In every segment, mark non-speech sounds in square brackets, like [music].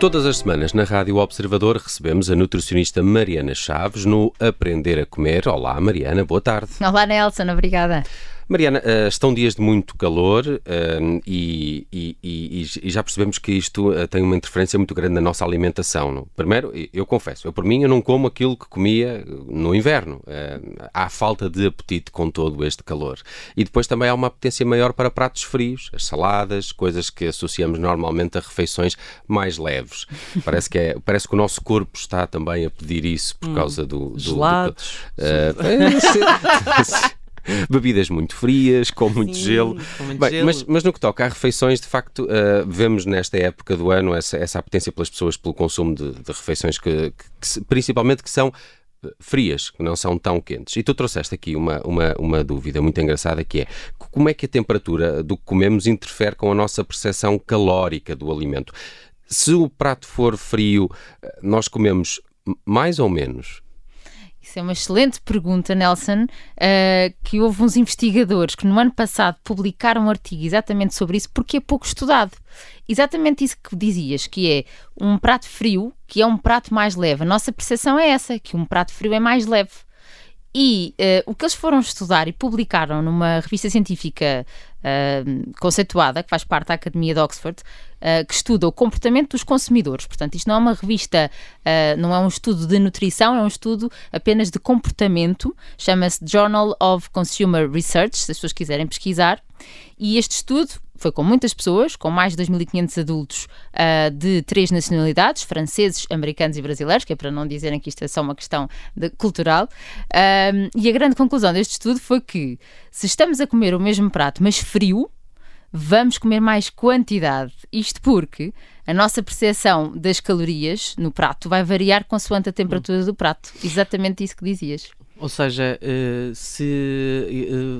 Todas as semanas na Rádio Observador recebemos a nutricionista Mariana Chaves no Aprender a Comer. Olá, Mariana, boa tarde. Olá, Nelson, obrigada. Mariana, uh, estão dias de muito calor uh, e, e, e, e, já percebemos que isto uh, tem uma interferência muito grande na nossa alimentação. Primeiro, eu confesso, eu por mim eu não como aquilo que comia no inverno. há falta de apetite com todo este calor. E depois também há uma apetência maior para pratos frios, as saladas, coisas que associamos normalmente a refeições mais leves. [laughs] Parece que, é, parece que o nosso corpo está também a pedir isso por hum, causa do... do gelados. [laughs] Do, [laughs] bebidas muito frias, com muito Sim, gelo. Com muito Bem, gelo. Mas, mas, no que toca a refeições, de facto, uh, vemos nesta época do ano essa, essa apetência pelas pessoas pelo consumo de, de refeições que, que, que, principalmente que são eh, frias, que não são tão quentes. E tu trouxeste aqui uma, uma, uma dúvida muito engraçada que é como é que a temperatura do que comemos interfere com a nossa percepção calórica do alimento? Se o prato for frio, eh, nós comemos mais ou menos isso é uma excelente pergunta, Nelson. Uh, que houve uns investigadores que no ano passado publicaram um artigo exatamente sobre isso, porque é pouco estudado. Exatamente isso que dizias, que é um prato frio, que é um prato mais leve. A nossa percepção é essa, que um prato frio é mais leve. E uh, o que eles foram estudar e publicaram numa revista científica uh, conceituada, que faz parte da Academia de Oxford, uh, que estuda o comportamento dos consumidores. Portanto, isto não é uma revista, não é um estudo de nutrição, é um estudo apenas de comportamento. Chama-se Journal of Consumer Research, se as pessoas quiserem pesquisar. E este estudo foi com muitas pessoas, com mais de 2.500 adultos uh, de três nacionalidades, franceses, americanos e brasileiros, que é para não dizerem que isto é só uma questão de, cultural. Uh, e a grande conclusão deste estudo foi que se estamos a comer o mesmo prato, mas frio, vamos comer mais quantidade. Isto porque a nossa percepção das calorias no prato vai variar consoante a temperatura do prato. Exatamente isso que dizias. Ou seja, uh, se,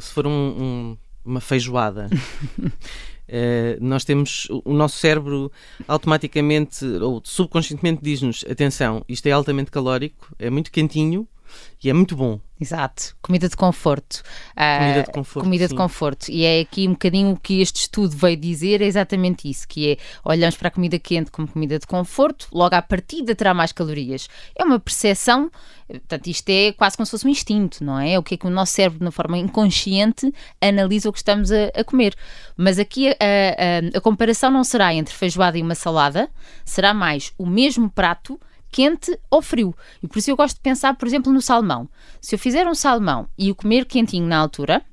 se for um, um uma feijoada. Uh, [laughs] nós temos o nosso cérebro automaticamente ou subconscientemente diz-nos: atenção, isto é altamente calórico, é muito quentinho e é muito bom. Exato, comida de conforto. Comida de conforto. Comida de conforto. E é aqui um bocadinho o que este estudo veio dizer, é exatamente isso, que é olhamos para a comida quente como comida de conforto, logo à partida terá mais calorias. É uma percepção, portanto, isto é quase como se fosse um instinto, não é? O que é que o nosso cérebro, de forma inconsciente, analisa o que estamos a, a comer. Mas aqui a, a, a comparação não será entre feijoada e uma salada, será mais o mesmo prato quente ou frio. E por isso eu gosto de pensar, por exemplo, no salmão. Se eu fizer um salmão e o comer quentinho na altura,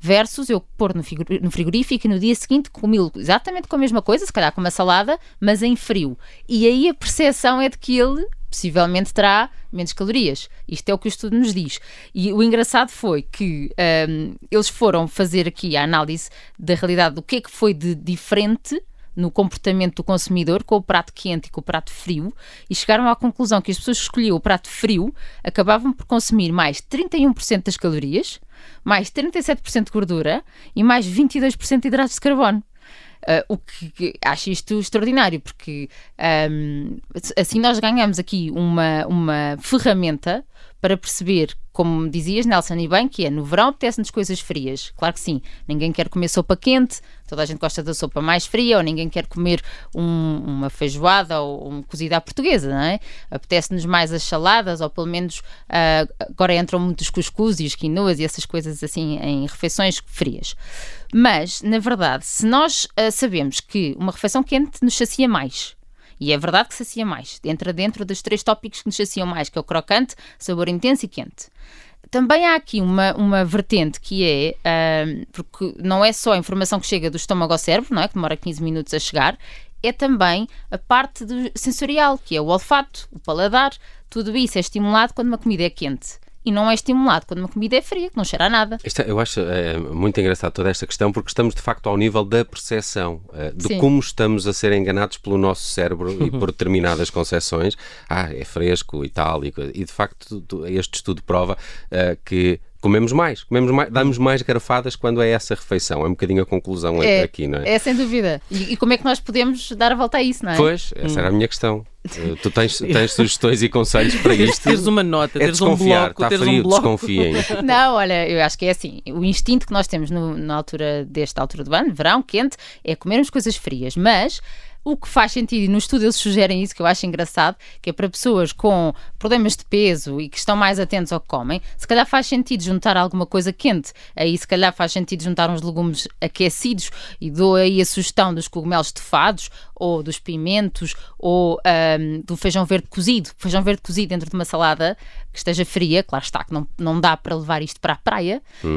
versus eu pôr no frigorífico e no dia seguinte comi-lo exatamente com a mesma coisa, se calhar com uma salada, mas em frio. E aí a percepção é de que ele possivelmente terá menos calorias. Isto é o que o estudo nos diz. E o engraçado foi que um, eles foram fazer aqui a análise da realidade do que é que foi de diferente no comportamento do consumidor com o prato quente e com o prato frio e chegaram à conclusão que as pessoas que escolhiam o prato frio acabavam por consumir mais 31% das calorias, mais 37% de gordura e mais 22% de hidratos de carbono. Uh, o que, que, acho isto extraordinário, porque um, assim nós ganhamos aqui uma, uma ferramenta para perceber, como dizias, Nelson, e bem, que é no verão apetece-nos coisas frias. Claro que sim, ninguém quer comer sopa quente, toda a gente gosta da sopa mais fria, ou ninguém quer comer um, uma feijoada ou uma cozida à portuguesa, não é? Apetece-nos mais as saladas, ou pelo menos uh, agora entram muitos cuscuz e os quinoas e essas coisas assim em refeições frias. Mas, na verdade, se nós uh, sabemos que uma refeição quente nos sacia mais, e é verdade que sacia mais. Entra dentro dos três tópicos que nos saciam mais, que é o crocante, sabor intenso e quente. Também há aqui uma, uma vertente que é, uh, porque não é só a informação que chega do estômago ao cérebro, não é? Que demora 15 minutos a chegar, é também a parte do sensorial, que é o olfato, o paladar, tudo isso é estimulado quando uma comida é quente e não é estimulado quando uma comida é fria, que não cheira a nada. Isto, eu acho é, muito engraçado toda esta questão, porque estamos de facto ao nível da percepção, é, de Sim. como estamos a ser enganados pelo nosso cérebro e por [laughs] determinadas concepções. Ah, é fresco e tal, e, e de facto este estudo prova é, que comemos mais, comemos mais, damos mais garfadas quando é essa refeição. É um bocadinho a conclusão é, aqui, não é? É, sem dúvida. E, e, como é que nós podemos dar a volta a isso, não é? Pois, essa hum. era a minha questão. Uh, tu tens, [laughs] tens sugestões e conselhos para isto? Teres uma nota, é teres um bloco, está teres frio, um bloco. desconfiem. [laughs] Não, olha, eu acho que é assim. O instinto que nós temos no, na altura desta altura do ano, verão, quente, é comermos coisas frias, mas O que faz sentido, e no estudo eles sugerem isso, que eu acho engraçado, que é para pessoas com problemas de peso e que estão mais atentos ao que comem, se calhar faz sentido juntar alguma coisa quente. Aí, se calhar, faz sentido juntar uns legumes aquecidos e dou aí a sugestão dos cogumelos estofados ou dos pimentos ou um, do feijão verde cozido. Feijão verde cozido dentro de uma salada que esteja fria, claro está que não, não dá para levar isto para a praia, uh,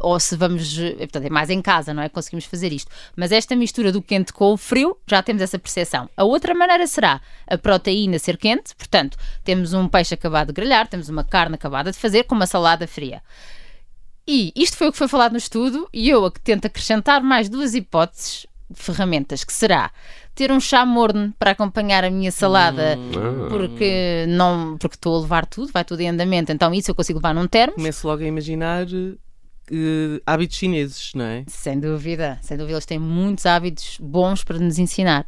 ou se vamos, portanto, é mais em casa, não é? Conseguimos fazer isto. Mas esta mistura do quente com o frio, já temos essa percepção. A outra maneira será a proteína ser quente, portanto, temos um peixe acabado de grelhar, temos uma carne acabada de fazer com uma salada fria. E isto foi o que foi falado no estudo, e eu a que tento acrescentar mais duas hipóteses ferramentas, que será ter um chá morno para acompanhar a minha salada, hum. porque não porque estou a levar tudo, vai tudo em andamento, então isso eu consigo levar num termo. Começo logo a imaginar uh, hábitos chineses, não é? Sem dúvida, sem dúvida, eles têm muitos hábitos bons para nos ensinar.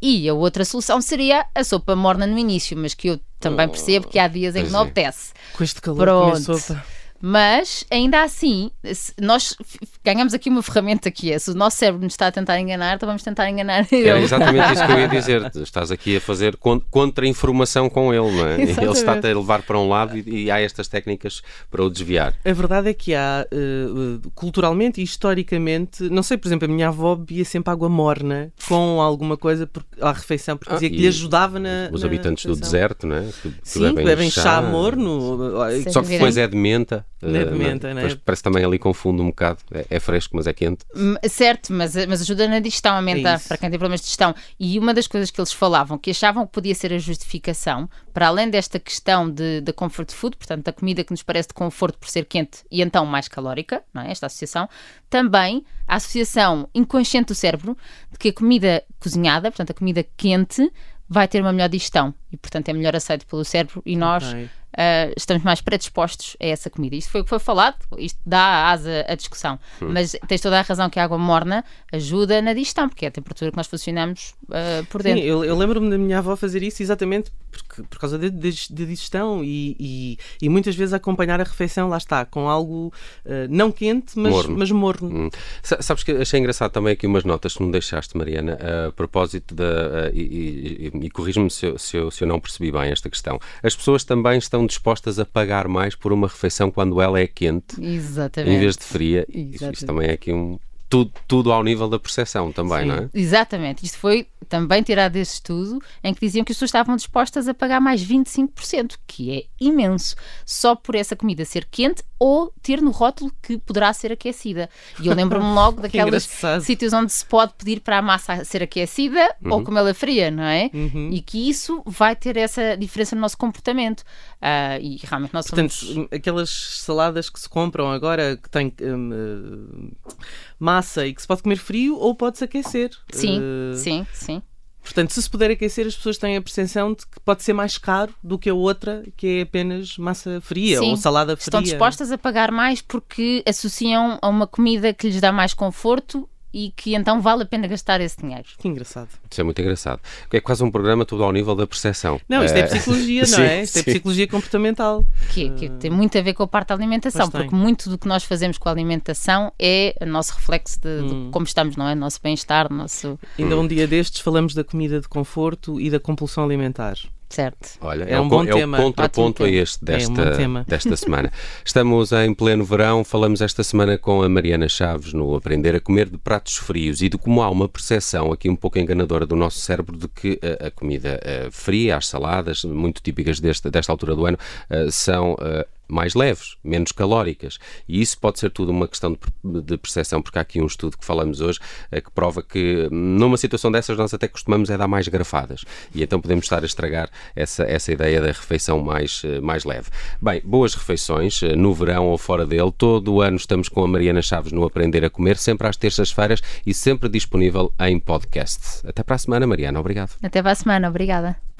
E a outra solução seria a sopa morna no início, mas que eu também percebo que há dias em que não é. apetece. Com este calor, Pronto. Mas ainda assim, nós ganhamos aqui uma ferramenta que é: se o nosso cérebro nos está a tentar enganar, então vamos tentar enganar ele. Era exatamente isso que eu ia [laughs] dizer. Estás aqui a fazer contra-informação com ele, não é? Exatamente. Ele está-te a levar para um lado e, e, há estas técnicas para o desviar. A verdade é que há, uh, culturalmente e historicamente, não sei, por exemplo, a minha avó bebia sempre água morna com alguma coisa à refeição, porque ah, dizia que lhe ajudava na. Os na habitantes refeição. do deserto, não é? Que, que Sim, bebem chá, chá morno. Só que depois é de menta. Levemente, uh, né? Parece também ali confunde um bocado. É, é, fresco, mas é quente. Certo, mas, mas ajuda na digestão, a menta, é para quem tem problemas de digestão. E uma das coisas que eles falavam, que achavam que podia ser a justificação, para além desta questão de, de comfort food, portanto, da comida que nos parece de conforto por ser quente e então mais calórica, não é? Esta associação, também a associação inconsciente do cérebro de que a comida cozinhada, portanto, a comida quente, vai ter uma melhor digestão e, portanto, é melhor aceito pelo cérebro e nós. Okay uh, estamos mais predispostos a essa comida. Isto foi o que foi falado, isto dá asa à discussão. Hum. Mas tens toda a razão que a água morna ajuda na digestão, porque é a temperatura que nós funcionamos uh, por dentro. Sim, eu, eu lembro-me da minha avó fazer isso exatamente porque, por causa da digestão e, e, e, muitas vezes acompanhar a refeição, lá está, com algo uh, não quente, mas morno. Mas morno. Hum. Sabes que achei engraçado também aqui umas notas que me deixaste, Mariana, a propósito da. e, e, e corrijo-me se, se, eu, se eu não percebi bem esta questão. As pessoas também estão dispostas a pagar mais por uma refeição quando ela é quente Exatamente. em vez de fria. Isso, isso, também é aqui um, tudo, tudo ao nível da percepção também, Sim, não é? Exatamente. Isto foi também tirado desse estudo em que diziam que as pessoas estavam dispostas a pagar mais 25%, que é imenso, só por essa comida ser quente ou ter no rótulo que poderá ser aquecida. E eu lembro-me [laughs] logo daqueles sítios onde se pode pedir para a massa ser aquecida uhum. ou comê-la fria, não é? Uhum. E que isso vai ter essa diferença no nosso comportamento. Uh, e realmente nós Portanto, somos... aquelas saladas que se compram agora que têm um, massa e que se pode comer frio ou pode-se aquecer. Sim, uh... sim, sim. Portanto, se se puder aquecer, as pessoas têm a percepção de que pode ser mais caro do que a outra, que é apenas massa fria Sim, ou salada fria. Estão dispostas a pagar mais porque associam a uma comida que lhes dá mais conforto e que então vale a pena gastar esse dinheiro. Que engraçado. Isso é muito engraçado. É quase um programa tudo ao nível da percepção. Não, isto é, é psicologia, [laughs] não sim, é? Isto é sim. é psicologia comportamental. Que, que, tem muito a ver com a parte da alimentação, porque muito do que nós fazemos com a alimentação é o nosso reflexo de, hum. de como estamos, não é? Nosso bem-estar, nosso. Ainda um dia destes falamos da comida de conforto e da compulsão alimentar. Certo. Olha, é, é um, bom é tema. o contraponto a este desta, é um desta [laughs] semana. Estamos em pleno verão, falamos esta semana com a Mariana Chaves no Aprender a Comer de Pratos Frios e de como há uma percepção aqui um pouco enganadora do nosso cérebro de que a, a comida a fria, as saladas, muito típicas desta, desta altura do ano, uh, são uh, mais leves, menos calóricas. E isso pode ser tudo uma questão de, de percepção, porque há aqui um estudo que falamos hoje é, que prova que numa situação dessas nós até costumamos é dar mais grafadas. E então podemos estar a estragar essa, essa ideia da refeição mais, eh, mais leve. Bem, boas refeições eh, no verão ou fora dele. Todo o ano estamos com a Mariana Chaves no Aprender a Comer, sempre às terças-feiras e sempre disponível em podcast. Até para a semana, Mariana. Obrigado. Até para a semana. Obrigada.